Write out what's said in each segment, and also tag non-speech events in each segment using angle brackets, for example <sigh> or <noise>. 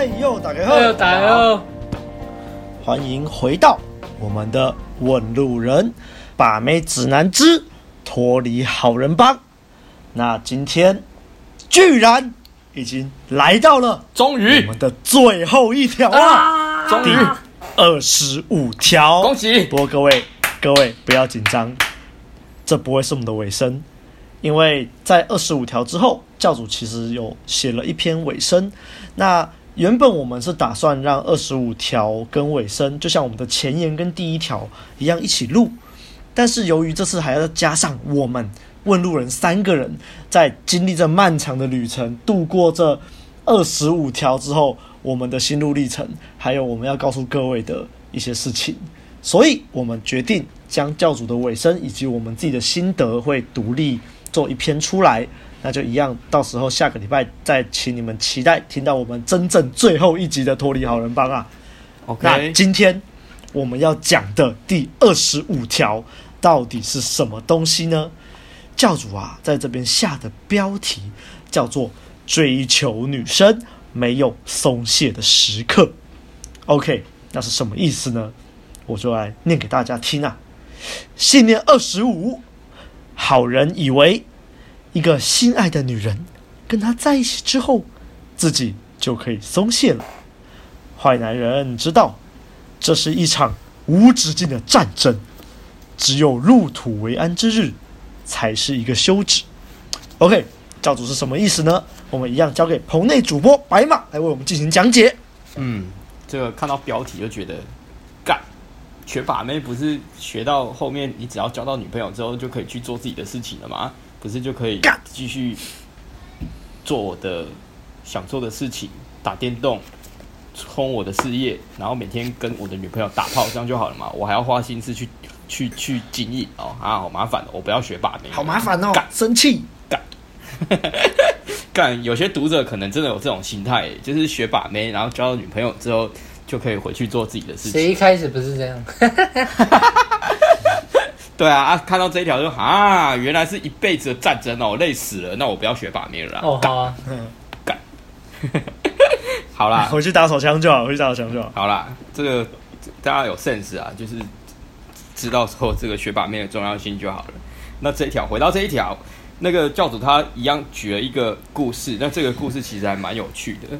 嘿呦，大家好，嘿呦，大家好，欢迎回到我们的问路人把妹指南之脱离好人帮。那今天居然已经来到了，终于我们的最后一条啊，终于第二十五条，恭喜！不过各位各位不要紧张，这不会是我们的尾声。因为在二十五条之后，教主其实有写了一篇尾声。那原本我们是打算让二十五条跟尾声，就像我们的前言跟第一条一样一起录。但是由于这次还要加上我们问路人三个人，在经历这漫长的旅程，度过这二十五条之后，我们的心路历程，还有我们要告诉各位的一些事情，所以我们决定将教主的尾声以及我们自己的心得会独立。做一篇出来，那就一样。到时候下个礼拜再请你们期待听到我们真正最后一集的脱离好人帮啊。OK，那今天我们要讲的第二十五条到底是什么东西呢？教主啊，在这边下的标题叫做“追求女生没有松懈的时刻”。OK，那是什么意思呢？我就来念给大家听啊。信念二十五。好人以为，一个心爱的女人跟他在一起之后，自己就可以松懈了。坏男人知道，这是一场无止境的战争，只有入土为安之日，才是一个休止。OK，教主是什么意思呢？我们一样交给棚内主播白马来为我们进行讲解。嗯，这个看到标题就觉得干。学把妹不是学到后面，你只要交到女朋友之后就可以去做自己的事情了吗？不是就可以继续做我的想做的事情，打电动，冲我的事业，然后每天跟我的女朋友打炮，这样就好了嘛？我还要花心思去去去经营哦啊，好麻烦哦！我不要学把妹，好麻烦哦！干生气干 <laughs> 干，有些读者可能真的有这种心态，就是学把妹，然后交了女朋友之后。就可以回去做自己的事情。谁一开始不是这样？<laughs> 对啊，啊，看到这一条就啊，原来是一辈子的战争哦，累死了。那我不要学把妹了啦。哦，好啊，干。<laughs> 好啦，回去打手枪就好，回去打手枪就好。好啦，这个大家有 sense 啊，就是知道说这个学把妹的重要性就好了。那这一条，回到这一条，那个教主他一样举了一个故事，那这个故事其实还蛮有趣的。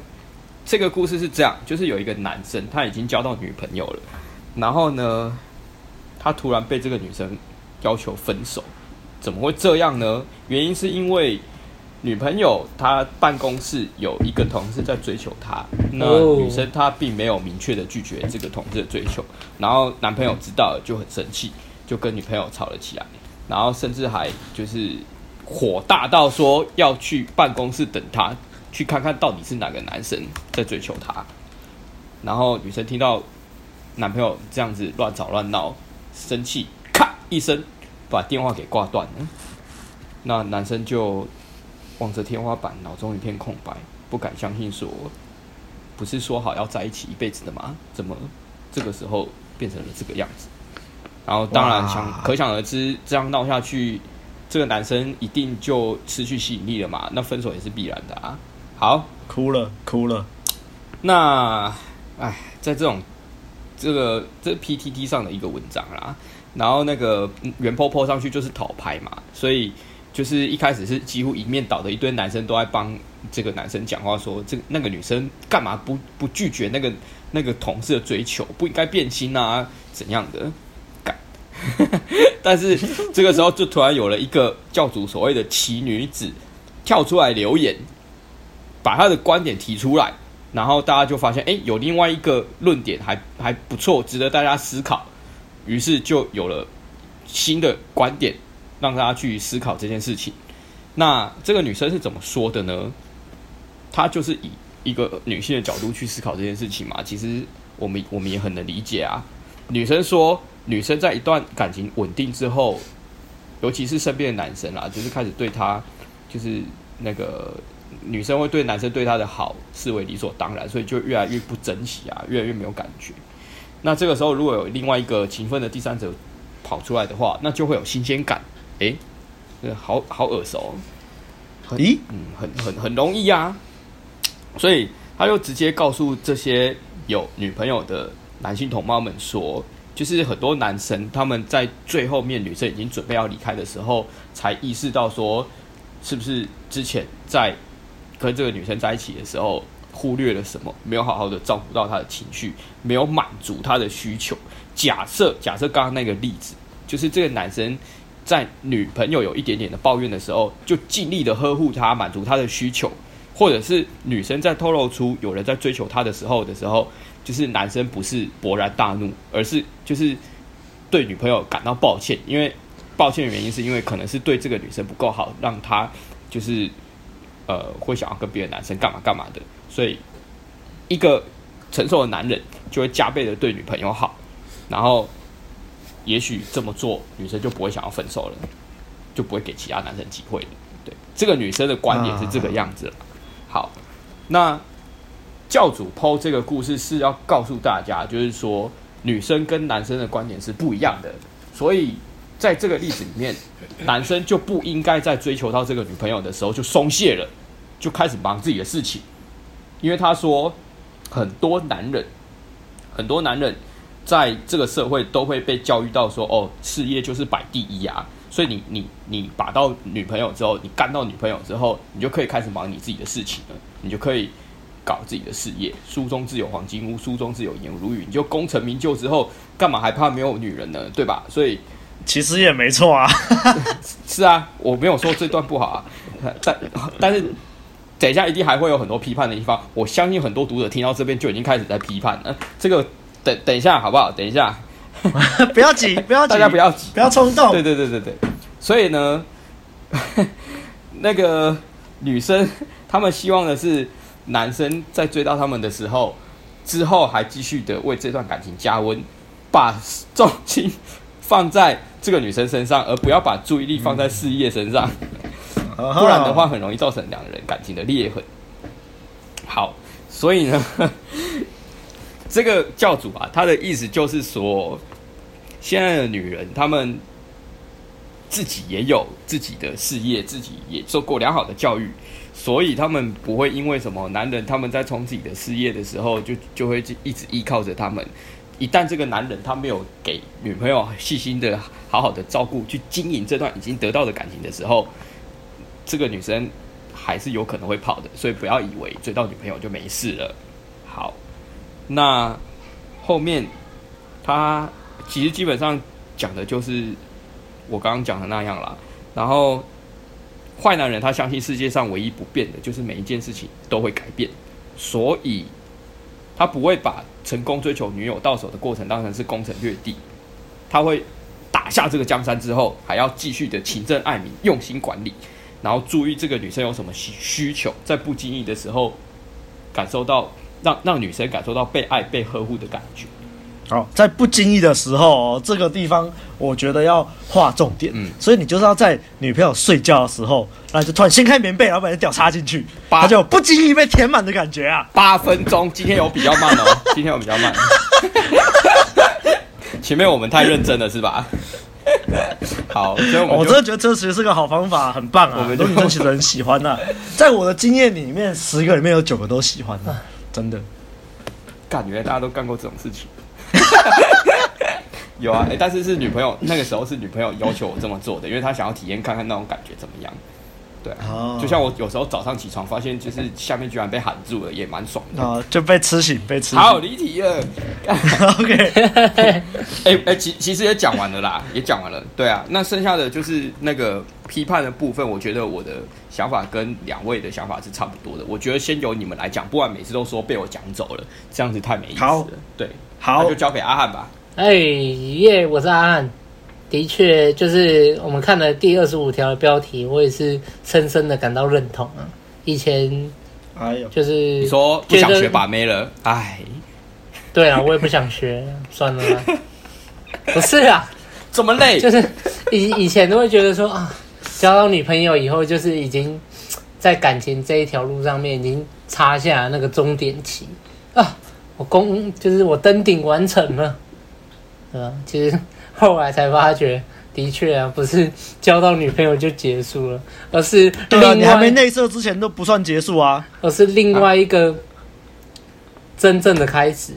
这个故事是这样，就是有一个男生，他已经交到女朋友了，然后呢，他突然被这个女生要求分手，怎么会这样呢？原因是因为女朋友她办公室有一个同事在追求她，那女生她并没有明确的拒绝这个同事的追求，然后男朋友知道了就很生气，就跟女朋友吵了起来，然后甚至还就是火大到说要去办公室等她。去看看到底是哪个男生在追求她，然后女生听到男朋友这样子乱吵乱闹，生气，咔一声把电话给挂断了。那男生就望着天花板，脑中一片空白，不敢相信说，不是说好要在一起一辈子的吗？怎么这个时候变成了这个样子？然后当然想可想而知，这样闹下去，这个男生一定就失去吸引力了嘛？那分手也是必然的啊。好，哭了哭了。那，哎，在这种这个这 PTT 上的一个文章啦，然后那个圆坡坡上去就是讨牌嘛，所以就是一开始是几乎一面倒的一堆男生都在帮这个男生讲话，说这那个女生干嘛不不拒绝那个那个同事的追求，不应该变心啊，怎样的？干。但是这个时候就突然有了一个教主所谓的奇女子跳出来留言。把他的观点提出来，然后大家就发现，哎，有另外一个论点还还不错，值得大家思考。于是就有了新的观点，让大家去思考这件事情。那这个女生是怎么说的呢？她就是以一个女性的角度去思考这件事情嘛。其实我们我们也很能理解啊。女生说，女生在一段感情稳定之后，尤其是身边的男生啦，就是开始对她，就是那个。女生会对男生对她的好视为理所当然，所以就越来越不珍惜啊，越来越没有感觉。那这个时候，如果有另外一个勤奋的第三者跑出来的话，那就会有新鲜感。诶，好好耳熟。咦，嗯，很很很容易啊。所以他就直接告诉这些有女朋友的男性同胞们说，就是很多男生他们在最后面女生已经准备要离开的时候，才意识到说，是不是之前在跟这个女生在一起的时候忽略了什么，没有好好的照顾到她的情绪，没有满足她的需求。假设假设刚刚那个例子，就是这个男生在女朋友有一点点的抱怨的时候，就尽力的呵护她，满足她的需求。或者是女生在透露出有人在追求她的时候的时候，就是男生不是勃然大怒，而是就是对女朋友感到抱歉，因为抱歉的原因是因为可能是对这个女生不够好，让她就是呃会想要跟别的男生干嘛干嘛的，所以一个成熟的男人就会加倍的对女朋友好，然后也许这么做女生就不会想要分手了，就不会给其他男生机会了。对，这个女生的观点是这个样子。好，那教主 PO 这个故事是要告诉大家，就是说女生跟男生的观点是不一样的，所以在这个例子里面，男生就不应该在追求到这个女朋友的时候就松懈了，就开始忙自己的事情，因为他说很多男人，很多男人在这个社会都会被教育到说，哦，事业就是摆第一啊。所以你你你把到女朋友之后，你干到女朋友之后，你就可以开始忙你自己的事情了，你就可以搞自己的事业。书中自有黄金屋，书中自有颜如玉。你就功成名就之后，干嘛还怕没有女人呢？对吧？所以其实也没错啊。<laughs> 是啊，我没有说这段不好啊，但但是等一下一定还会有很多批判的地方。我相信很多读者听到这边就已经开始在批判了。这个等等一下好不好？等一下。<laughs> 不要急，不要急，大家不要急，不要冲动。对对对对对，所以呢，<laughs> 那个女生他们希望的是男生在追到他们的时候，之后还继续的为这段感情加温，把重心放在这个女生身上，而不要把注意力放在事业身上，不然的话很容易造成两人感情的裂痕。好，所以呢。<laughs> 这个教主啊，他的意思就是说，现在的女人，她们自己也有自己的事业，自己也受过良好的教育，所以他们不会因为什么男人他们在冲自己的事业的时候，就就会一直依靠着他们。一旦这个男人他没有给女朋友细心的、好好的照顾，去经营这段已经得到的感情的时候，这个女生还是有可能会跑的。所以不要以为追到女朋友就没事了。好。那后面，他其实基本上讲的就是我刚刚讲的那样啦。然后，坏男人他相信世界上唯一不变的就是每一件事情都会改变，所以他不会把成功追求女友到手的过程当成是攻城略地。他会打下这个江山之后，还要继续的勤政爱民，用心管理，然后注意这个女生有什么需需求，在不经意的时候感受到。让让女生感受到被爱、被呵护的感觉。好，在不经意的时候，这个地方我觉得要划重点。嗯，所以你就是要在女朋友睡觉的时候，然后就突然掀开棉被，然后把人屌插进去，他就不经意被填满的感觉啊。八分钟，今天有比较慢哦，<laughs> 今天有比较慢。<laughs> 前面我们太认真了，是吧？<laughs> 好，所以我，我真的觉得这其实是个好方法，很棒啊。我们女生其实很喜欢呐、啊，在我的经验里面，十个里面有九个都喜欢的、啊。真的，感觉大家都干过这种事情。<laughs> 有啊，哎、欸，但是是女朋友那个时候是女朋友要求我这么做的，因为她想要体验看看那种感觉怎么样。对啊，就像我有时候早上起床发现，就是下面居然被喊住了，也蛮爽的。啊，就被吃醒，被吃醒。好离题了。<laughs> <laughs> OK，哎哎、欸欸，其其实也讲完了啦，也讲完了。对啊，那剩下的就是那个批判的部分，我觉得我的想法跟两位的想法是差不多的。我觉得先由你们来讲，不然每次都说被我讲走了，这样子太没意思了。对，好，那就交给阿汉吧。哎耶，我是阿汉。的确，就是我们看了第二十五条的标题，我也是深深的感到认同啊。以前，哎呦，就是你说不想学把妹了，哎，对啊，我也不想学，算了啦。<laughs> 不是啊，这么累，就是以以前都会觉得说啊，交到女朋友以后，就是已经在感情这一条路上面已经插下那个终点期啊，我攻就是我登顶完成了，对吧？其实。后来才发觉，的确啊，不是交到女朋友就结束了，<laughs> 而是对啊，你还没内射之前都不算结束啊，而是另外一个真正的开始，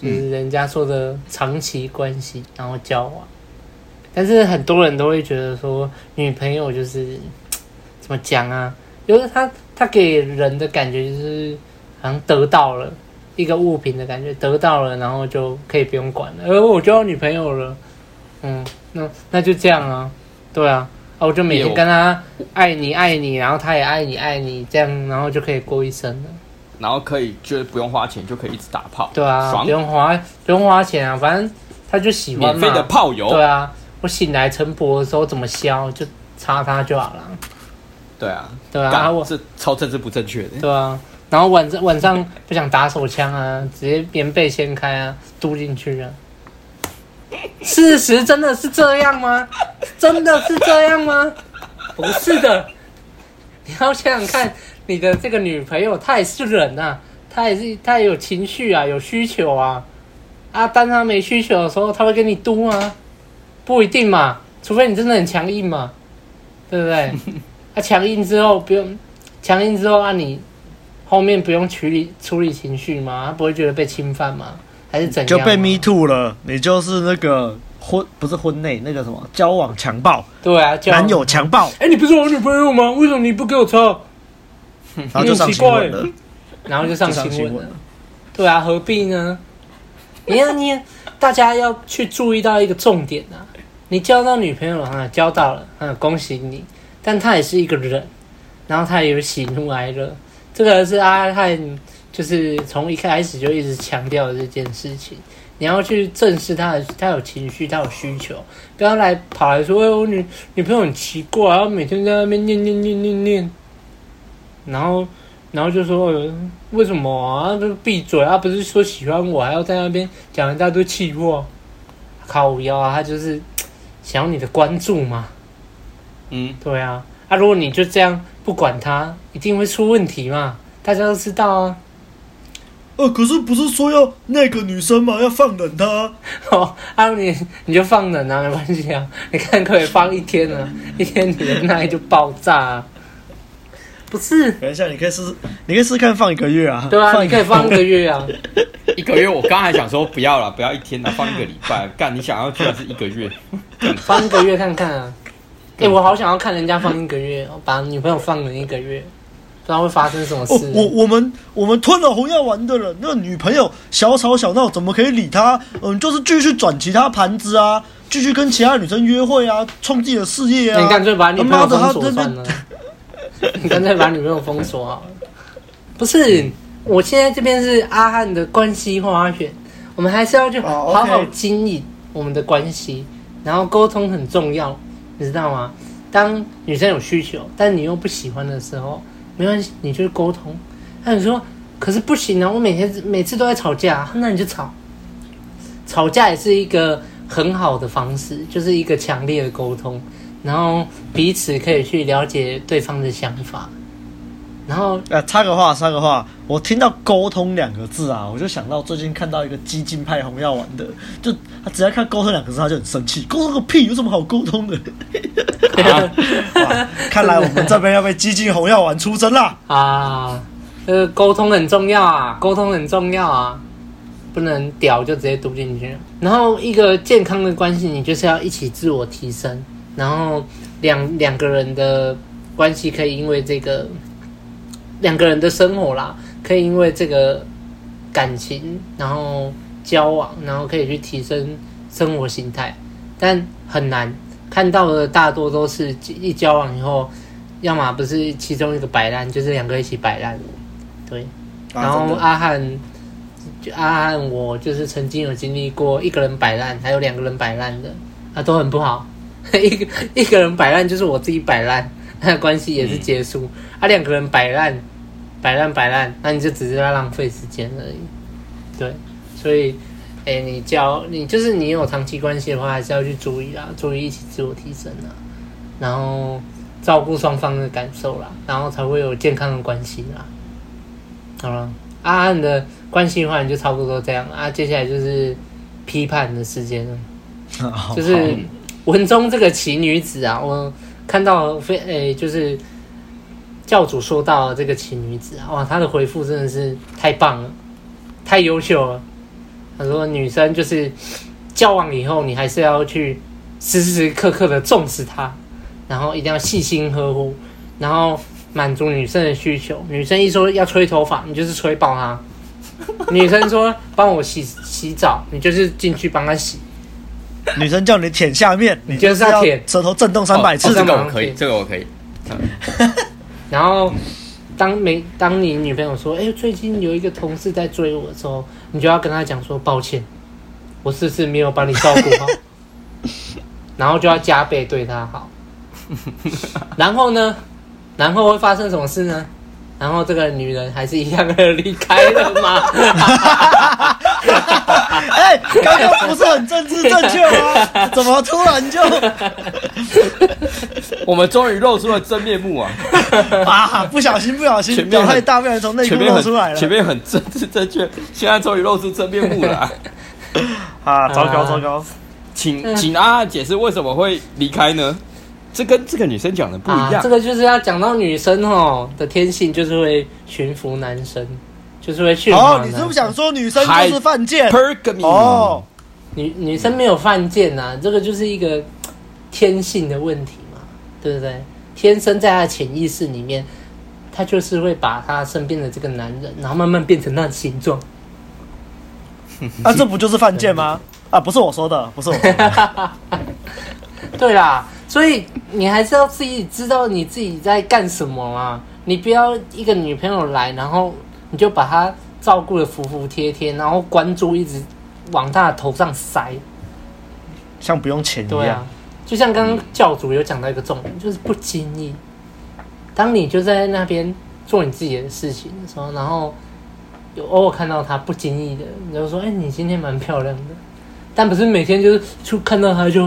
就是人家说的长期关系，然后交往。但是很多人都会觉得说，女朋友就是怎么讲啊？就是他他给人的感觉就是好像得到了一个物品的感觉，得到了，然后就可以不用管了。而我交女朋友了，嗯，那那就这样啊，对啊，啊，我就每天跟他爱你爱你，然后他也爱你爱你，这样然后就可以过一生了。然后可以就是不用花钱就可以一直打炮，对啊，爽不用花不用花钱啊，反正他就喜欢，免费的炮友，对啊，我醒来晨勃的时候怎么消就插他就好了。对啊，对啊，我是超政治不正确的。对啊，然后晚上晚上不想打手枪啊，直接棉被掀开啊，嘟进去啊。事实真的是这样吗？真的是这样吗？不是的，你要想想看，你的这个女朋友她也是人啊，她也是她也有情绪啊，有需求啊。啊，当她没需求的时候，她会跟你嘟吗？不一定嘛，除非你真的很强硬嘛，对不对？他强、啊、硬之后不用，强硬之后啊，你后面不用处理处理情绪吗？他不会觉得被侵犯吗？还是怎样？就被 me too 了，你就是那个婚不是婚内那个什么交往强暴？对啊，男友强暴。哎、欸，你不是我女朋友吗？为什么你不给我抄？<laughs> 然后就上新闻了，<laughs> 然后就上新闻了。对啊，何必呢？你要你大家要去注意到一个重点啊！你交到女朋友了啊，交到了，嗯，恭喜你。但他也是一个人，然后他也有喜怒哀乐，这个是阿汉就是从一开始就一直强调的这件事情。你要去正视他的，他有情绪，他有需求，不要来跑来说，哎，我女女朋友很奇怪，然后每天在那边念念念念念，然后然后就说，为什么啊？就闭嘴啊！不是说喜欢我，还要在那边讲一大堆气话，靠腰啊！他就是想要你的关注嘛。嗯，对啊，啊，如果你就这样不管他，一定会出问题嘛，大家都知道啊。呃，可是不是说要那个女生嘛，要放冷她？哦，啊，你你就放冷啊，没关系啊，你看可以放一天啊，一天你的耐就爆炸啊。不是，等一下，你可以试试，你可以试试看放一个月啊。对啊，你可以放一个月啊。<laughs> 一个月，我刚才想说不要了，不要一天了，放一个礼拜。干，你想要居然是一个月？放一个月看看啊。哎、欸，我好想要看人家放一个月，<laughs> 把女朋友放了一个月，不知道会发生什么事。哦、我我们我们吞了红药丸的人，那个女朋友小吵小闹，怎么可以理他？嗯，就是继续转其他盘子啊，继续跟其他女生约会啊，冲自己的事业啊。你干脆把女朋友封锁算了。<laughs> 你干脆把女朋友封锁好了。不是，我现在这边是阿汉的关系花园，我们还是要去好好经营我们的关系，然后沟通很重要。你知道吗？当女生有需求，但你又不喜欢的时候，没关系，你就沟通。那你说，可是不行啊！我每天每次都在吵架，那你就吵。吵架也是一个很好的方式，就是一个强烈的沟通，然后彼此可以去了解对方的想法。然后，呃，插个话，插个话，我听到“沟通”两个字啊，我就想到最近看到一个激进派红药丸的，就他只要看“沟通”两个字，他就很生气。沟通个屁，有什么好沟通的？<laughs> 啊，看来我们这边要被激进红药丸出征啦！啊，呃，沟通很重要啊，沟通很重要啊，不能屌就直接读进去。然后，一个健康的关系，你就是要一起自我提升，然后两两个人的关系可以因为这个。两个人的生活啦，可以因为这个感情，然后交往，然后可以去提升生活形态，但很难看到的大多都是一交往以后，要么不是其中一个摆烂，就是两个一起摆烂。对，然后阿汉，就阿汉，我就是曾经有经历过一个人摆烂，还有两个人摆烂的，啊，都很不好。<laughs> 一个一个人摆烂就是我自己摆烂。那关系也是结束，嗯、啊，两个人摆烂，摆烂摆烂，那你就只是在浪费时间而已。对，所以，哎、欸，你交你就是你有长期关系的话，还是要去注意啦，注意一起自我提升啦，然后照顾双方的感受啦，然后才会有健康的关系啦。好了，阿汉的关系的话，你就差不多这样啊。接下来就是批判的时间了，<laughs> 就是文中这个奇女子啊，我。看到非诶、就是教主说到这个奇女子，哇，她的回复真的是太棒了。太优秀了。他说女生就是交往以后，你还是要去时时刻刻的重视她，然后一定要细心呵护，然后满足女生的需求。女生一说要吹头发，你就是吹爆她；女生说帮我洗洗澡，你就是进去帮她洗。<laughs> 女生叫你舔下面，你就是要舔，舌头震动三百次。这个我可以，这个我可以。<laughs> 然后。当没当你女朋友说：“哎，最近有一个同事在追我的时候，你就要跟她讲说抱歉，我是不是没有把你照顾好？<laughs> 然后就要加倍对她好。然后呢？然后会发生什么事呢？然后这个女人还是一样的离开了吗？哎，刚刚不是很政治正确吗？怎么突然就？<laughs> 我们终于露出了真面目啊！<laughs> 啊，不小心，不小心，表太大，不然从内裤露出来了。前面很政治正确，现在终于露出真面目了。<laughs> 啊，糟糕，糟糕！请请阿汉解释为什么会离开呢？这跟这个女生讲的不一样。这个就是要讲到女生哦的天性，就是会驯服男生，就是会去。哦，你是不是想说女生就是犯贱？哦，女女生没有犯贱呐，这个就是一个。天性的问题嘛，对不对？天生在她的潜意识里面，她就是会把她身边的这个男人，然后慢慢变成那形状。啊，这不就是犯贱吗？啊，不是我说的，不是我说的。<laughs> 对啦，所以你还是要自己知道你自己在干什么啊！你不要一个女朋友来，然后你就把他照顾的服服帖帖，然后关注一直往他的头上塞，像不用钱一样。对啊。就像刚刚教主有讲到一个重点，就是不经意，当你就在那边做你自己的事情的时候，然后有偶尔看到他不经意的，你就说：“哎，你今天蛮漂亮的。”但不是每天就是就看到他就：“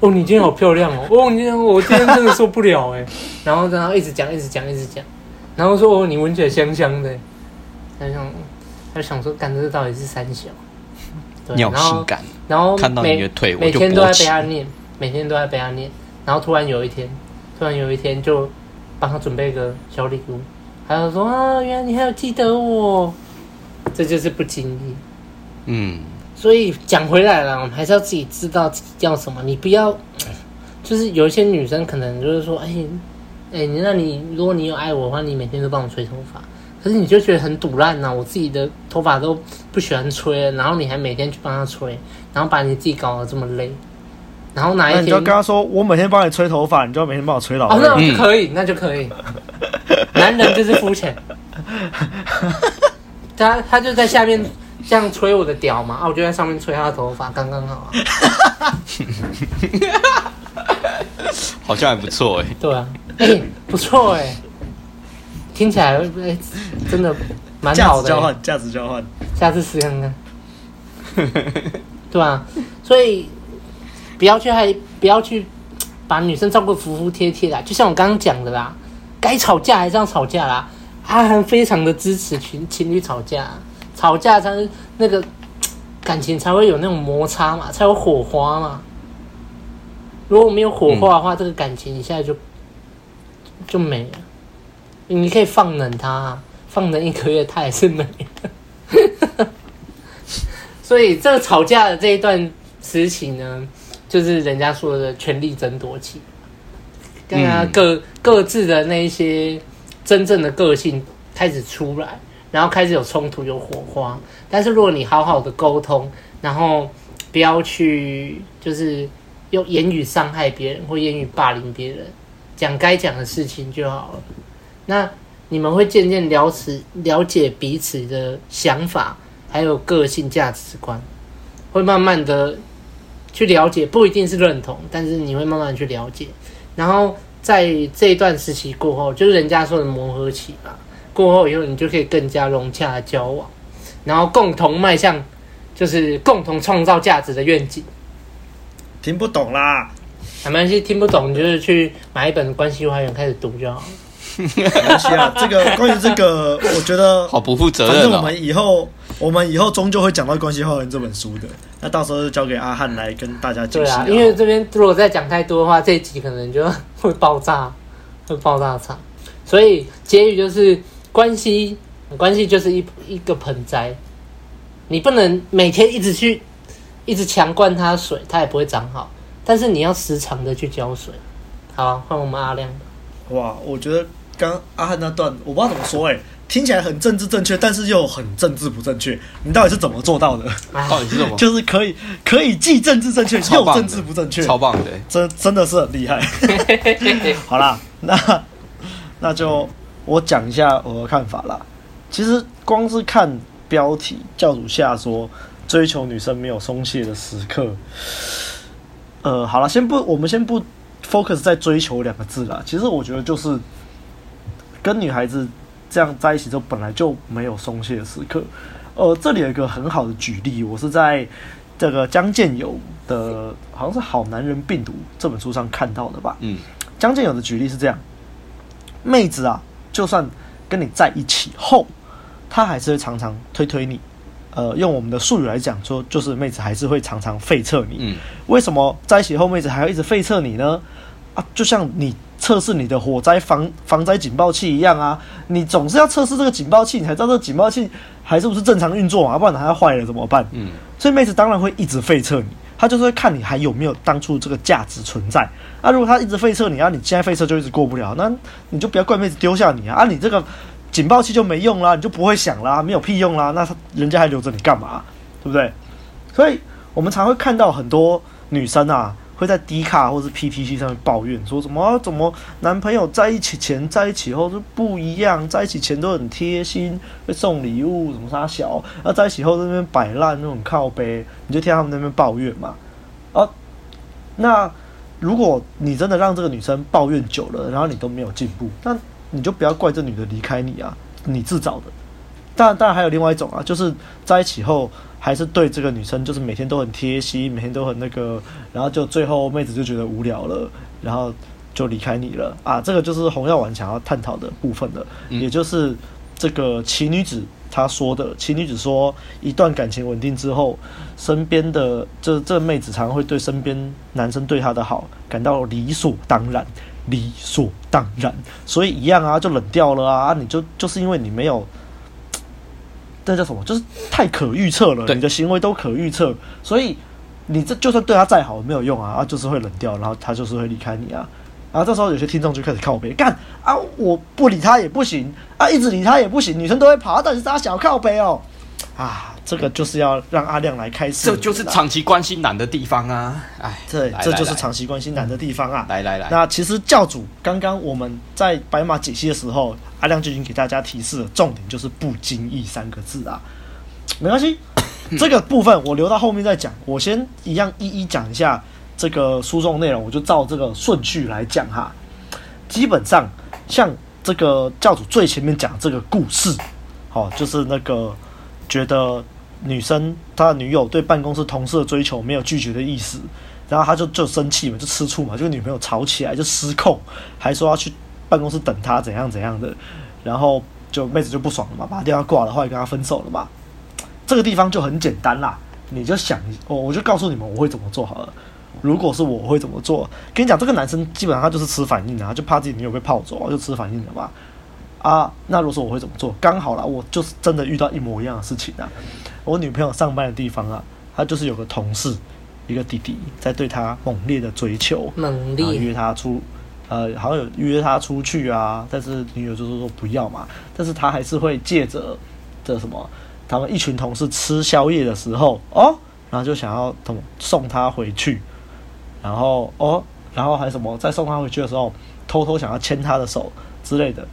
哦，你今天好漂亮哦！”哦，你今天我今天真的受不了哎。然后然后一直讲，一直讲，一直讲，然后说：“哦，你闻起来香香的。”他就想，他就想说：“干这到底是三小？” <laughs> 对，然后然后看到你的腿，每天都在被他念。每天都在被他念，然后突然有一天，突然有一天就帮他准备一个小礼物，还有说啊，原来你还有记得我，这就是不经意。嗯，所以讲回来了，我们还是要自己知道自己要什么。你不要，就是有一些女生可能就是说，哎，哎，那你如果你有爱我的话，你每天都帮我吹头发，可是你就觉得很赌烂呐，我自己的头发都不喜欢吹，然后你还每天去帮他吹，然后把你自己搞得这么累。然后哪一天你就跟他说：“我每天帮你吹头发，你就要每天帮我吹老。”哦，那就可以，那就可以。男人就是肤浅。他他就在下面这样吹我的屌嘛，啊，我就在上面吹他的头发，刚刚好啊。<laughs> 好像还不错哎。对啊，哎，不错哎，听起来哎真的蛮好的。价值交换，价值交换，下次试看看。<laughs> 对啊，所以。不要去害，不要去把女生照顾服服帖帖的。就像我刚刚讲的啦，该吵架还是要吵架啦。阿涵非常的支持情情侣吵架，吵架才是那个感情才会有那种摩擦嘛，才有火花嘛。如果没有火花的话，嗯、这个感情一下就就没了。你可以放冷他，放冷一个月，他也是没了。<laughs> 所以这个吵架的这一段时期呢，就是人家说的权力争夺期，跟他各、嗯、各自的那一些真正的个性开始出来，然后开始有冲突、有火花。但是如果你好好的沟通，然后不要去就是用言语伤害别人或言语霸凌别人，讲该讲的事情就好了。那你们会渐渐了解了解彼此的想法，还有个性、价值观，会慢慢的。去了解不一定是认同，但是你会慢慢去了解，然后在这一段时期过后，就是人家说的磨合期吧。过后以后，你就可以更加融洽的交往，然后共同迈向就是共同创造价值的愿景。听不懂啦，没关系，听不懂你就是去买一本《关系花园》开始读就好了。没关系啊，这个关于这个，我觉得 <laughs> 好不负责任。反正我们以后。我们以后终究会讲到《关系花园》这本书的，那到时候就交给阿汉来跟大家解释。对啊，因为这边如果再讲太多的话，这一集可能就会爆炸，会爆炸场。所以结语就是关系，关系就是一一个盆栽，你不能每天一直去一直强灌它水，它也不会长好。但是你要时常的去浇水。好，换我们阿亮。哇，我觉得刚阿汉那段我不知道怎么说，哎，听起来很政治正确，但是又很政治不正确。你到底是怎么做到的？到底是怎么？<laughs> 就是可以可以既政治正确又政治不正确，超棒的，真真的是很厉害。<laughs> 好啦，那那就我讲一下我的看法啦。其实光是看标题，教主下说追求女生没有松懈的时刻。呃，好了，先不，我们先不 focus 在追求两个字啦。其实我觉得就是跟女孩子这样在一起之后，本来就没有松懈的时刻。呃，这里有一个很好的举例，我是在这个江建友的好像是《好男人病毒》这本书上看到的吧。嗯，江建友的举例是这样：妹子啊，就算跟你在一起后。她还是会常常推推你，呃，用我们的术语来讲说，就是妹子还是会常常废撤你。嗯，为什么在一起后妹子还要一直废撤你呢？啊，就像你测试你的火灾防防灾警报器一样啊，你总是要测试这个警报器，你才知道这个警报器还是不是正常运作嘛，不然它要坏了怎么办？嗯，所以妹子当然会一直废测你，她就是会看你还有没有当初这个价值存在。啊，如果她一直废测你，啊，你现在废测就一直过不了，那你就不要怪妹子丢下你啊，啊，你这个。警报器就没用啦，你就不会响啦，没有屁用啦，那人家还留着你干嘛？对不对？所以我们常会看到很多女生啊，会在 D 卡或是 PTT 上面抱怨，说什么、怎么男朋友在一起前、在一起后就不一样，在一起前都很贴心，会送礼物，什么啥小，要在一起后在那边摆烂那种靠背，你就听他们那边抱怨嘛。啊，那如果你真的让这个女生抱怨久了，然后你都没有进步，那。你就不要怪这女的离开你啊，你自找的。当然，当然还有另外一种啊，就是在一起后还是对这个女生就是每天都很贴心，每天都很那个，然后就最后妹子就觉得无聊了，然后就离开你了啊。这个就是红药丸想要探讨的部分了，嗯、也就是这个奇女子她说的。奇女子说，一段感情稳定之后，身边的这这妹子常常会对身边男生对她的好感到理所当然。理所当然，所以一样啊，就冷掉了啊！你就就是因为你没有，这叫什么？就是太可预测了，你的行为都可预测，所以你这就算对他再好没有用啊！啊，就是会冷掉，然后他就是会离开你啊！然后这时候有些听众就开始靠背干啊！我不理他也不行啊，一直理他也不行，女生都会跑，但是他小靠背哦啊！这个就是要让阿亮来开始，这就是长期关心难的地方啊！哎，这，这就是长期关心难的地方啊！来来来，那其实教主刚刚我们在白马解析的时候，阿亮就已经给大家提示了，重点就是不经意三个字啊。<coughs> 没关系，<coughs> 这个部分我留到后面再讲。我先一样一一讲一下这个书中内容，我就照这个顺序来讲哈。基本上，像这个教主最前面讲这个故事，好，就是那个觉得。女生她的女友对办公室同事的追求没有拒绝的意思，然后他就就生气嘛，就吃醋嘛，就跟女朋友吵起来，就失控，还说要去办公室等他怎样怎样的，然后就妹子就不爽了嘛，把电话挂了，后来跟他分手了嘛。这个地方就很简单啦，你就想我，我就告诉你们我会怎么做好了。如果是我会怎么做？跟你讲，这个男生基本上他就是吃反应的，他就怕自己女友被泡走，就吃反应的嘛。啊，那如果说我会怎么做？刚好啦，我就是真的遇到一模一样的事情啊。我女朋友上班的地方啊，她就是有个同事，一个弟弟在对她猛烈的追求，猛烈约她出，呃，好像有约她出去啊，但是女友就是说不要嘛，但是她还是会借着这什么，他们一群同事吃宵夜的时候哦，然后就想要怎么送她回去，然后哦，然后还什么在送她回去的时候，偷偷想要牵她的手之类的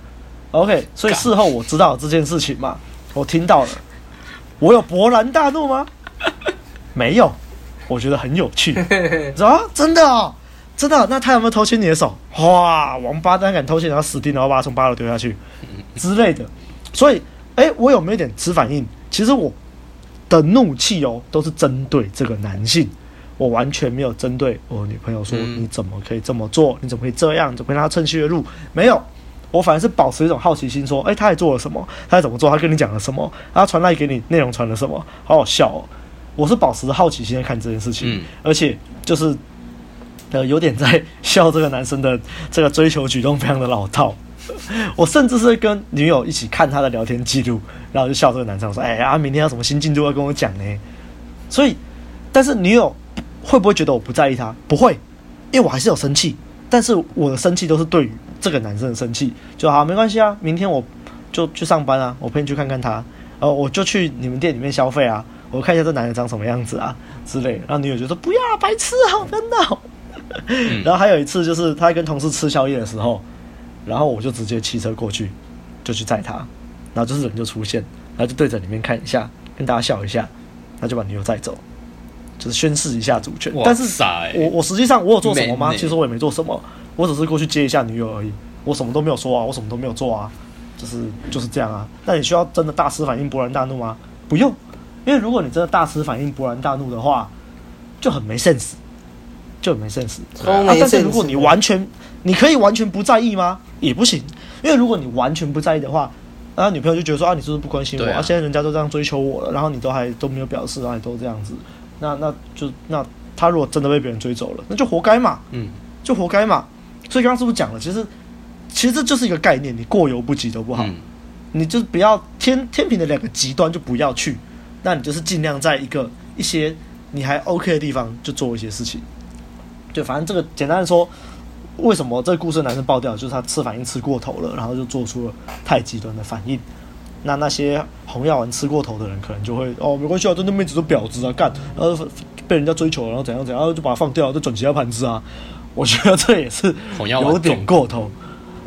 ，OK，所以事后我知道这件事情嘛，我听到了。我有勃然大怒吗？<laughs> 没有，我觉得很有趣。啊，真的哦，真的。那他有没有偷牵你的手？哇，王八蛋敢偷牵，然后死定了，然后把他从八楼丢下去之类的。所以，哎，我有没有点此反应？其实我的怒气哦，都是针对这个男性，我完全没有针对我女朋友说，你怎么可以这么做？你怎么可以这样？怎么跟他趁虚而入？没有。我反而是保持一种好奇心，说：“哎、欸，他还做了什么？他还怎么做？他跟你讲了什么？他传来给你内容传了什么？好好笑哦！”我是保持着好奇心在看这件事情，嗯、而且就是呃有点在 <laughs> 笑这个男生的这个追求举动非常的老套。我甚至是跟女友一起看他的聊天记录，然后就笑这个男生说：“哎呀，明天要什么新进度要跟我讲呢？”所以，但是女友会不会觉得我不在意他？不会，因为我还是有生气，但是我的生气都是对于这个男生很生气，就好没关系啊，明天我就去上班啊，我陪你去看看他，呃，我就去你们店里面消费啊，我看一下这男的长什么样子啊之类。然后女友就说：“不要，白痴啊，不要闹。”然后还有一次就是他跟同事吃宵夜的时候。然后我就直接骑车过去，就去载他，然后就是人就出现，然后就对着里面看一下，跟大家笑一下，他就把女友载走，就是宣示一下主权。但是我我实际上我有做什么吗？其实我也没做什么，我只是过去接一下女友而已，我什么都没有说啊，我什么都没有做啊，就是就是这样啊。那你需要真的大师反应、勃然大怒吗？不用，因为如果你真的大师反应、勃然大怒的话，就很没 sense，就很没 sense。啊，但是如果你完全，你可以完全不在意吗？也不行，因为如果你完全不在意的话，然后女朋友就觉得说啊，你是不是不关心我啊？现在人家都这样追求我了，然后你都还都没有表示，然后还都这样子，那那就那他如果真的被别人追走了，那就活该嘛，嗯，就活该嘛。所以刚刚是不是讲了？其实其实这就是一个概念，你过犹不及都不好，嗯、你就是不要天天平的两个极端就不要去，那你就是尽量在一个一些你还 OK 的地方就做一些事情，对，反正这个简单的说。为什么这个故事的男生爆掉？就是他吃反应吃过头了，然后就做出了太极端的反应。那那些红药丸吃过头的人，可能就会哦，没关系啊，这那妹子都婊子啊，干，然后被人家追求，然后怎样怎样，然后就把它放掉，就转其他盘子啊。我觉得这也是有点过头，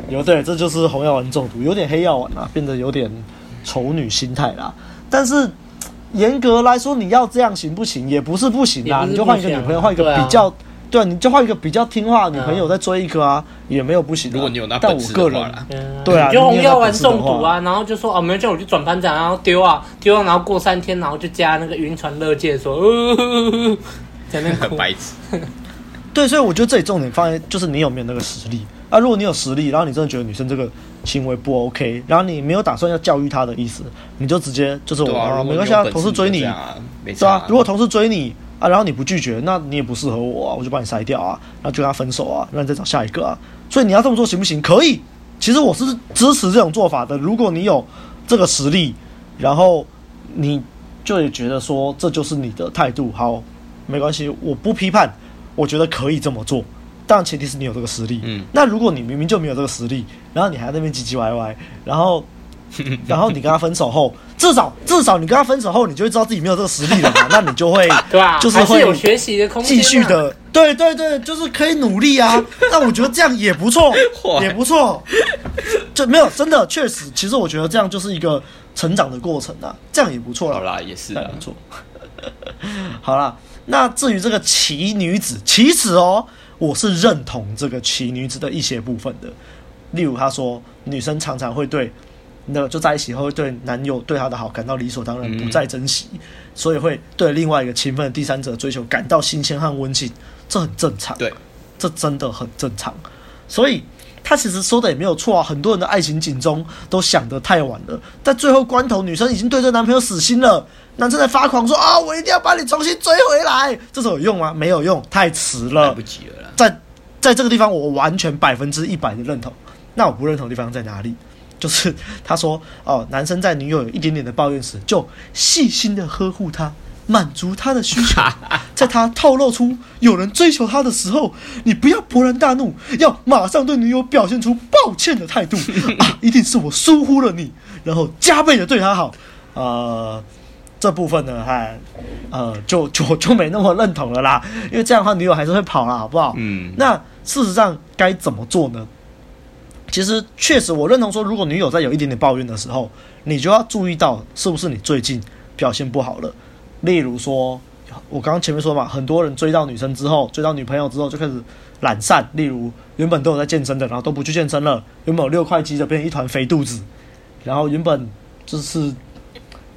有对，这就是红药丸中毒，有点黑药丸啊，变得有点丑女心态啦。但是严格来说，你要这样行不行？也不是不行啊，你就换一个女朋友，换一个比较。对啊，你就换一个比较听话的女朋友再追一个啊，嗯、也没有不行的。如果你有那本事的话啦，对啊，就红药丸中毒啊，然后就说哦，没有叫我去转班长，然后丢啊丢啊，然后过三天，然后就加那个晕船乐界说，呃、在那个 <laughs> 白痴。<laughs> 对，所以我觉得这里重点放在就是你有没有那个实力啊。如果你有实力，然后你真的觉得女生这个行为不 OK，然后你没有打算要教育她的意思，你就直接就是我啊，没关系啊，同事追你，是啊，如果同事追你。啊，然后你不拒绝，那你也不适合我啊，我就把你筛掉啊，然后就跟他分手啊，让你再找下一个啊。所以你要这么做行不行？可以，其实我是支持这种做法的。如果你有这个实力，然后你就也觉得说这就是你的态度，好，没关系，我不批判，我觉得可以这么做，但前提是你有这个实力。嗯，那如果你明明就没有这个实力，然后你还在那边唧唧歪歪，然后。<laughs> 然后你跟他分手后，至少至少你跟他分手后，你就会知道自己没有这个实力了嘛？<laughs> 那你就会对吧？就是会有学习的空间，继续的，对对对，就是可以努力啊。<laughs> 那我觉得这样也不错，也不错。就没有真的确实，其实我觉得这样就是一个成长的过程啊，这样也不错了。好啦，也是不错。好啦，那至于这个奇女子，其实哦，我是认同这个奇女子的一些部分的。例如，她说女生常常会对。那就在一起后，会对男友对她的好感到理所当然，不再珍惜，嗯、所以会对另外一个勤奋的第三者追求感到新鲜和温馨，这很正常。对，这真的很正常。所以他其实说的也没有错啊。很多人的爱情警钟都响得太晚了，在最后关头，女生已经对这男朋友死心了，男生在发狂说啊，我一定要把你重新追回来。这时候有用吗？没有用，太迟了，来不及了。在在这个地方，我完全百分之一百的认同。那我不认同的地方在哪里？就是他说哦，男生在女友有一点点的抱怨时，就细心的呵护她，满足他的需求。<laughs> 在他透露出有人追求他的时候，你不要勃然大怒，要马上对女友表现出抱歉的态度 <laughs> 啊！一定是我疏忽了你，然后加倍的对他好。呃，这部分呢，还呃，就就就没那么认同了啦，因为这样的话，女友还是会跑啦，好不好？嗯。那事实上该怎么做呢？其实确实，我认同说，如果女友在有一点点抱怨的时候，你就要注意到是不是你最近表现不好了。例如说，我刚刚前面说嘛，很多人追到女生之后，追到女朋友之后就开始懒散。例如，原本都有在健身的，然后都不去健身了；原本有六块肌的，变成一团肥肚子。然后原本就是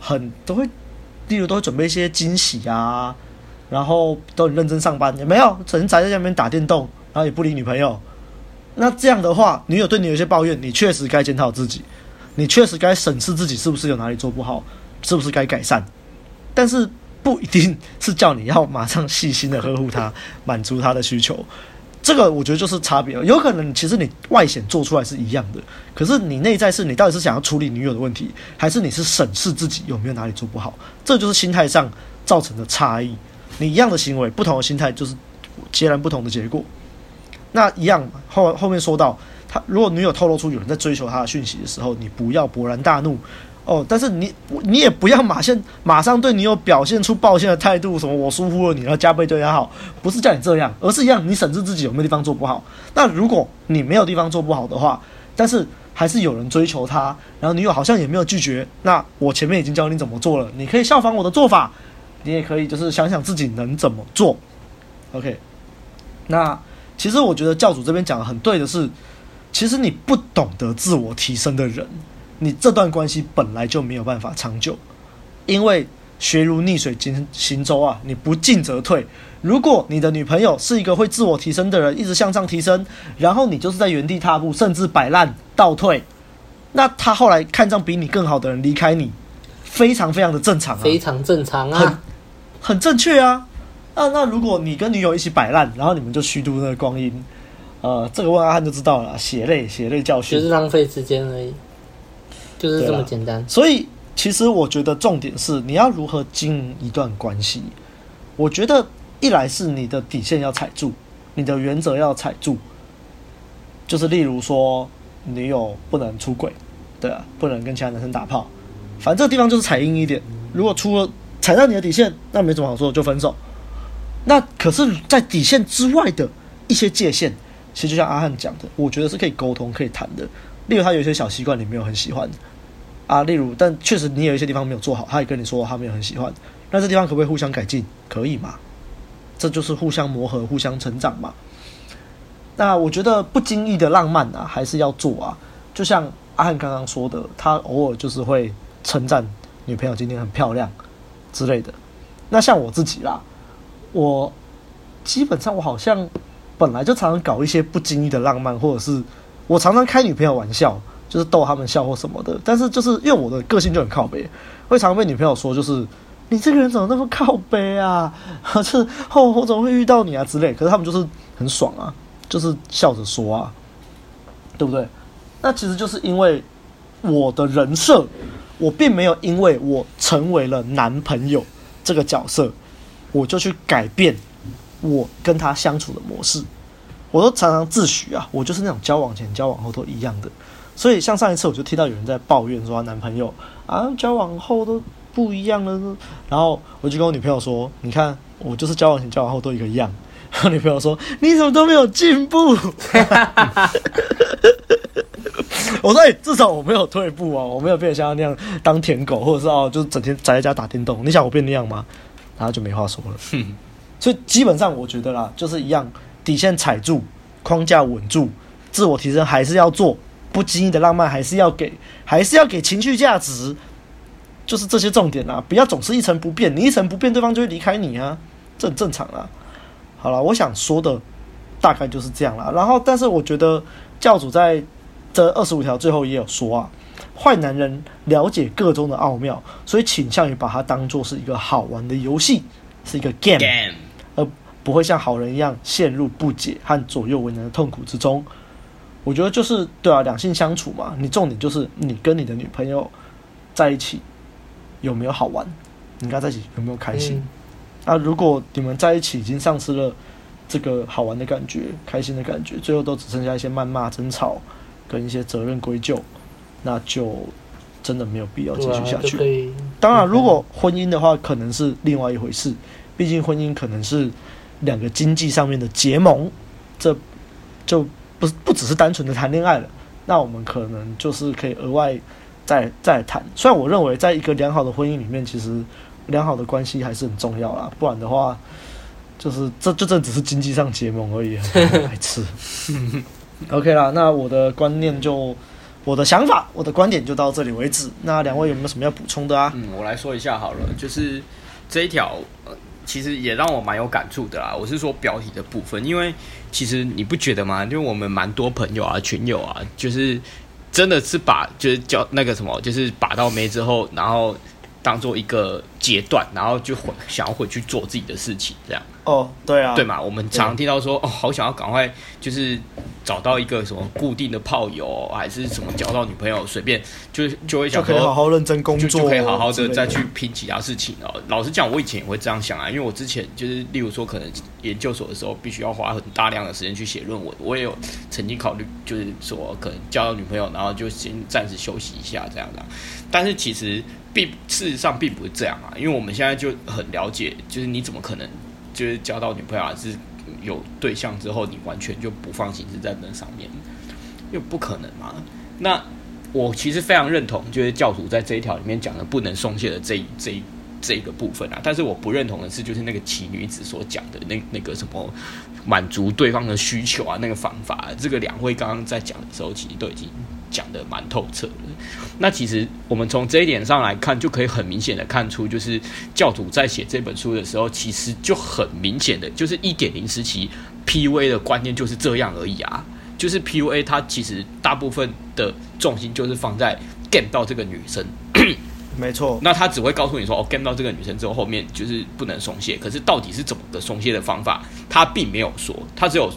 很都会，例如都会准备一些惊喜啊，然后都很认真上班，也没有，只能宅在家里面打电动，然后也不理女朋友。那这样的话，女友对你有些抱怨，你确实该检讨自己，你确实该审视自己是不是有哪里做不好，是不是该改善。但是不一定是叫你要马上细心的呵护她，满足她的需求。这个我觉得就是差别。有可能其实你外显做出来是一样的，可是你内在是你到底是想要处理女友的问题，还是你是审视自己有没有哪里做不好？这就是心态上造成的差异。你一样的行为，不同的心态就是截然不同的结果。那一样后后面说到，他如果女友透露出有人在追求他的讯息的时候，你不要勃然大怒。哦，但是你你也不要马上马上对女友表现出抱歉的态度，什么我疏忽了你，然后加倍对她好，不是叫你这样，而是一样，你审视自己有没有地方做不好。那如果你没有地方做不好的话，但是还是有人追求他，然后女友好像也没有拒绝，那我前面已经教你怎么做了，你可以效仿我的做法，你也可以就是想想自己能怎么做。OK，那其实我觉得教主这边讲的很对的是，其实你不懂得自我提升的人。你这段关系本来就没有办法长久，因为学如逆水行行舟啊，你不进则退。如果你的女朋友是一个会自我提升的人，一直向上提升，然后你就是在原地踏步，甚至摆烂倒退，那她后来看上比你更好的人离开你，非常非常的正常啊，非常正常啊，很很正确啊。那那如果你跟女友一起摆烂，然后你们就虚度那个光阴，呃，这个问阿汉就知道了，血泪血泪教训，就是浪费时间而已。就是这么简单，所以其实我觉得重点是你要如何经营一段关系。我觉得一来是你的底线要踩住，你的原则要踩住，就是例如说女友不能出轨，对啊，不能跟其他男生打炮，反正这个地方就是踩硬一点。如果出了踩到你的底线，那没什么好说，就分手。那可是，在底线之外的一些界限，其实就像阿汉讲的，我觉得是可以沟通、可以谈的。例如他有一些小习惯你没有很喜欢。啊，例如，但确实你有一些地方没有做好，他也跟你说他没有很喜欢，那这地方可不可以互相改进？可以嘛？这就是互相磨合、互相成长嘛。那我觉得不经意的浪漫啊，还是要做啊。就像阿汉刚刚说的，他偶尔就是会称赞女朋友今天很漂亮之类的。那像我自己啦，我基本上我好像本来就常常搞一些不经意的浪漫，或者是我常常开女朋友玩笑。就是逗他们笑或什么的，但是就是因为我的个性就很靠北，会常被女朋友说，就是你这个人怎么那么靠北啊？<laughs> 就是哦，我怎么会遇到你啊之类。可是他们就是很爽啊，就是笑着说啊，对不对？那其实就是因为我的人设，我并没有因为我成为了男朋友这个角色，我就去改变我跟他相处的模式。我都常常自诩啊，我就是那种交往前、交往后都一样的。所以，像上一次我就听到有人在抱怨说，她男朋友啊交往后都不一样了。然后我就跟我女朋友说：“你看，我就是交往前、交往后都一个样。<laughs> ”然后女朋友说：“你怎么都没有进步？” <laughs> 我说：“欸，至少我没有退步啊，我没有变得像他那样当舔狗，或者是哦，就是整天宅在家打电动。你想我变那样吗？”然后就没话说了。所以基本上我觉得啦，就是一样，底线踩住，框架稳住，自我提升还是要做。不经意的浪漫还是要给，还是要给情绪价值，就是这些重点啊！不要总是一成不变，你一成不变，对方就会离开你啊，这很正常啊。好了，我想说的大概就是这样了。然后，但是我觉得教主在这二十五条最后也有说啊，坏男人了解各中的奥妙，所以倾向于把它当做是一个好玩的游戏，是一个 game，, game. 而不会像好人一样陷入不解和左右为难的痛苦之中。我觉得就是对啊，两性相处嘛，你重点就是你跟你的女朋友在一起有没有好玩？你跟她在一起有没有开心？嗯、啊，如果你们在一起已经丧失了这个好玩的感觉、开心的感觉，最后都只剩下一些谩骂、争吵跟一些责任归咎，那就真的没有必要继续下去。啊、当然，如果婚姻的话，可能是另外一回事，毕竟婚姻可能是两个经济上面的结盟，这就。不不只是单纯的谈恋爱了，那我们可能就是可以额外再再谈。虽然我认为，在一个良好的婚姻里面，其实良好的关系还是很重要啦。不然的话，就是这就这只是经济上结盟而已，很 <laughs> 白痴。OK 啦，那我的观念就我的想法，我的观点就到这里为止。那两位有没有什么要补充的啊？嗯，我来说一下好了，就是这一条。其实也让我蛮有感触的啦。我是说标题的部分，因为其实你不觉得吗？因为我们蛮多朋友啊、群友啊，就是真的是把就是叫那个什么，就是把到没之后，然后当做一个阶段，然后就回想要回去做自己的事情，这样。哦，对啊，对嘛？我们常常听到说，哦，好想要赶快就是找到一个什么固定的炮友，还是什么交到女朋友，随便就就会想说就可以好好认真工作，就就可以好好的再去拼其他事情哦。老实讲，我以前也会这样想啊，因为我之前就是例如说，可能研究所的时候，必须要花很大量的时间去写论文，我也有曾经考虑，就是说可能交到女朋友，然后就先暂时休息一下这样的。但是其实并事实上并不是这样啊，因为我们现在就很了解，就是你怎么可能？就是交到女朋友还是有对象之后，你完全就不放心是在那上面，又不可能嘛。那我其实非常认同，就是教主在这一条里面讲的不能松懈的这一这一这个部分啊。但是我不认同的是，就是那个奇女子所讲的那那个什么满足对方的需求啊，那个方法啊，这个两位刚刚在讲的时候，其实都已经。讲的蛮透彻的，那其实我们从这一点上来看，就可以很明显的看出，就是教主在写这本书的时候，其实就很明显的就是一点零时期 PUA 的观念就是这样而已啊，就是 PUA 它其实大部分的重心就是放在 game 到这个女生，<coughs> 没错，那他只会告诉你说，哦，game 到这个女生之后，后面就是不能松懈，可是到底是怎么个松懈的方法，他并没有说，他只有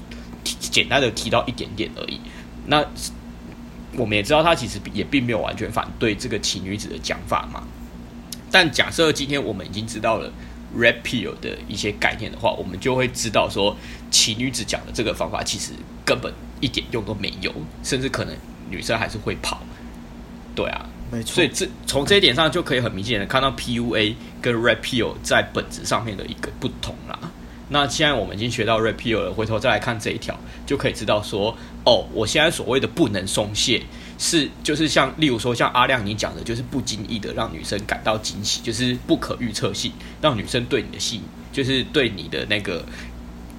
简单的提到一点点而已，那。我们也知道，他其实也并没有完全反对这个奇女子的讲法嘛。但假设今天我们已经知道了 Red Pill 的一些概念的话，我们就会知道说，奇女子讲的这个方法其实根本一点用都没有，甚至可能女生还是会跑。对啊，没错。所以这从这一点上就可以很明显的看到 PUA 跟 Red Pill 在本质上面的一个不同啦。那现在我们已经学到 Red Pill 了，回头再来看这一条，就可以知道说，哦，我现在所谓的不能松懈，是就是像例如说像阿亮你讲的，就是不经意的让女生感到惊喜，就是不可预测性，让女生对你的吸引，就是对你的那个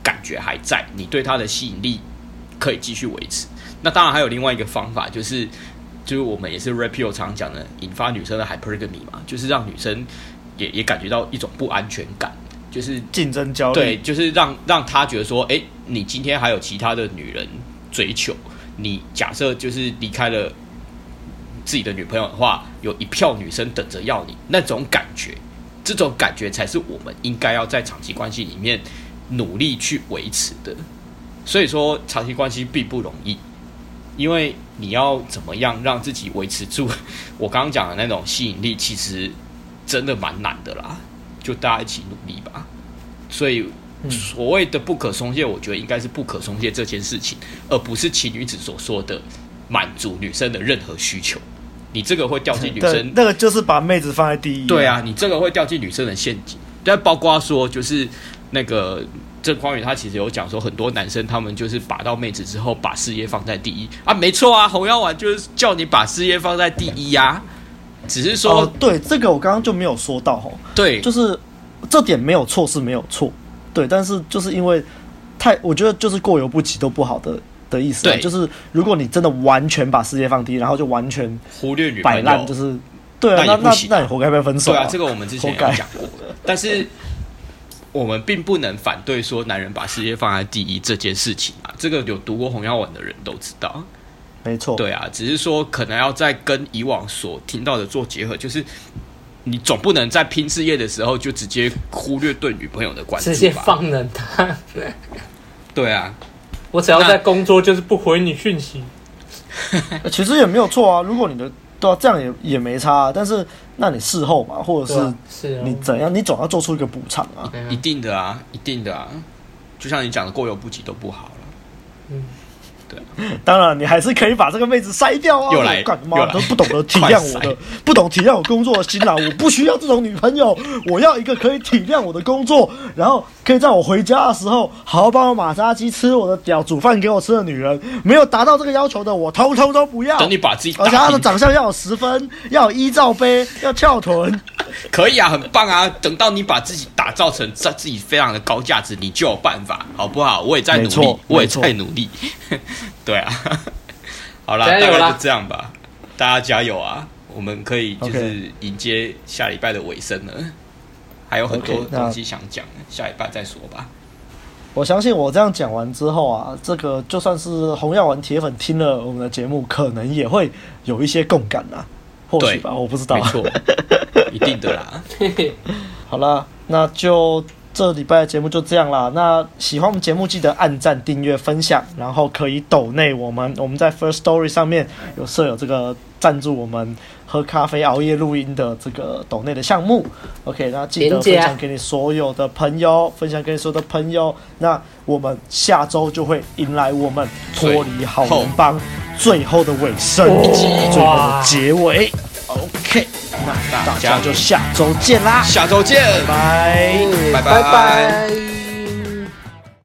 感觉还在，你对她的吸引力可以继续维持。那当然还有另外一个方法，就是就是我们也是 Red Pill 常讲的，引发女生的 hypergamy 嘛，就是让女生也也感觉到一种不安全感。就是竞争焦虑，对，就是让让他觉得说，哎，你今天还有其他的女人追求你。假设就是离开了自己的女朋友的话，有一票女生等着要你，那种感觉，这种感觉才是我们应该要在长期关系里面努力去维持的。所以说，长期关系并不容易，因为你要怎么样让自己维持住我刚刚讲的那种吸引力，其实真的蛮难的啦。就大家一起努力吧。所以所谓的不可松懈，我觉得应该是不可松懈这件事情，而不是奇女子所说的满足女生的任何需求。你这个会掉进女生，那个就是把妹子放在第一啊。对啊，你这个会掉进女生的陷阱。但包括说，就是那个郑匡宇他其实有讲说，很多男生他们就是把到妹子之后，把事业放在第一啊。没错啊，红药丸就是叫你把事业放在第一呀，啊。只是说，哦，对这个我刚刚就没有说到哦。对，就是这点没有错是没有错，对，但是就是因为太，我觉得就是过犹不及都不好的的意思。对，就是如果你真的完全把世界放低，然后就完全忽略女摆烂，就是对啊，那那那你活该被分手。对啊，这个我们之前也讲过。但是我们并不能反对说男人把世界放在第一这件事情啊，这个有读过红药文的人都知道。没错，对啊，只是说可能要再跟以往所听到的做结合，就是你总不能在拼事业的时候就直接忽略对女朋友的关系，直接放任他。对啊，我只要在工作就是不回你讯息。<laughs> 其实也没有错啊，如果你的对啊，这样也也没差啊。但是那你事后嘛，或者是你怎样，你总要做出一个补偿啊。一定的啊，一定的啊。就像你讲的，过犹不及都不好了。嗯。对，当然你还是可以把这个妹子筛掉啊！又来，干嘛都不懂得体谅我的，<laughs> 不懂体谅我工作的辛劳，我不需要这种女朋友，我要一个可以体谅我的工作，然后可以在我回家的时候好好帮我马杀鸡、吃我的屌、煮饭给我吃的女人。没有达到这个要求的，我通通都不要。等你把自己，而且她的长相要有十分，要有一罩杯，要翘臀，<laughs> 可以啊，很棒啊！等到你把自己打造成在自己非常的高价值，你就有办法，好不好？我也在努力，我也在努力。对啊，<laughs> 好啦，大概就这样吧，大家加油啊！我们可以就是迎接下礼拜的尾声了.还有很多东西想讲，下礼拜再说吧。我相信我这样讲完之后啊，这个就算是红药丸铁粉听了我们的节目，可能也会有一些共感啊，或许吧，我不知道，没错，一定的啦。<laughs> 好了，那就。这礼拜的节目就这样啦。那喜欢我们节目，记得按赞、订阅、分享，然后可以抖内我们。我们在 First Story 上面有设有这个赞助我们喝咖啡、熬夜录音的这个抖内的项目。OK，那记得分享给你所有的朋友，分享给你所有的朋友。那我们下周就会迎来我们脱离好人帮最后的尾声，最后的结尾。OK，那大家就下周见啦！下周见，拜拜，拜拜。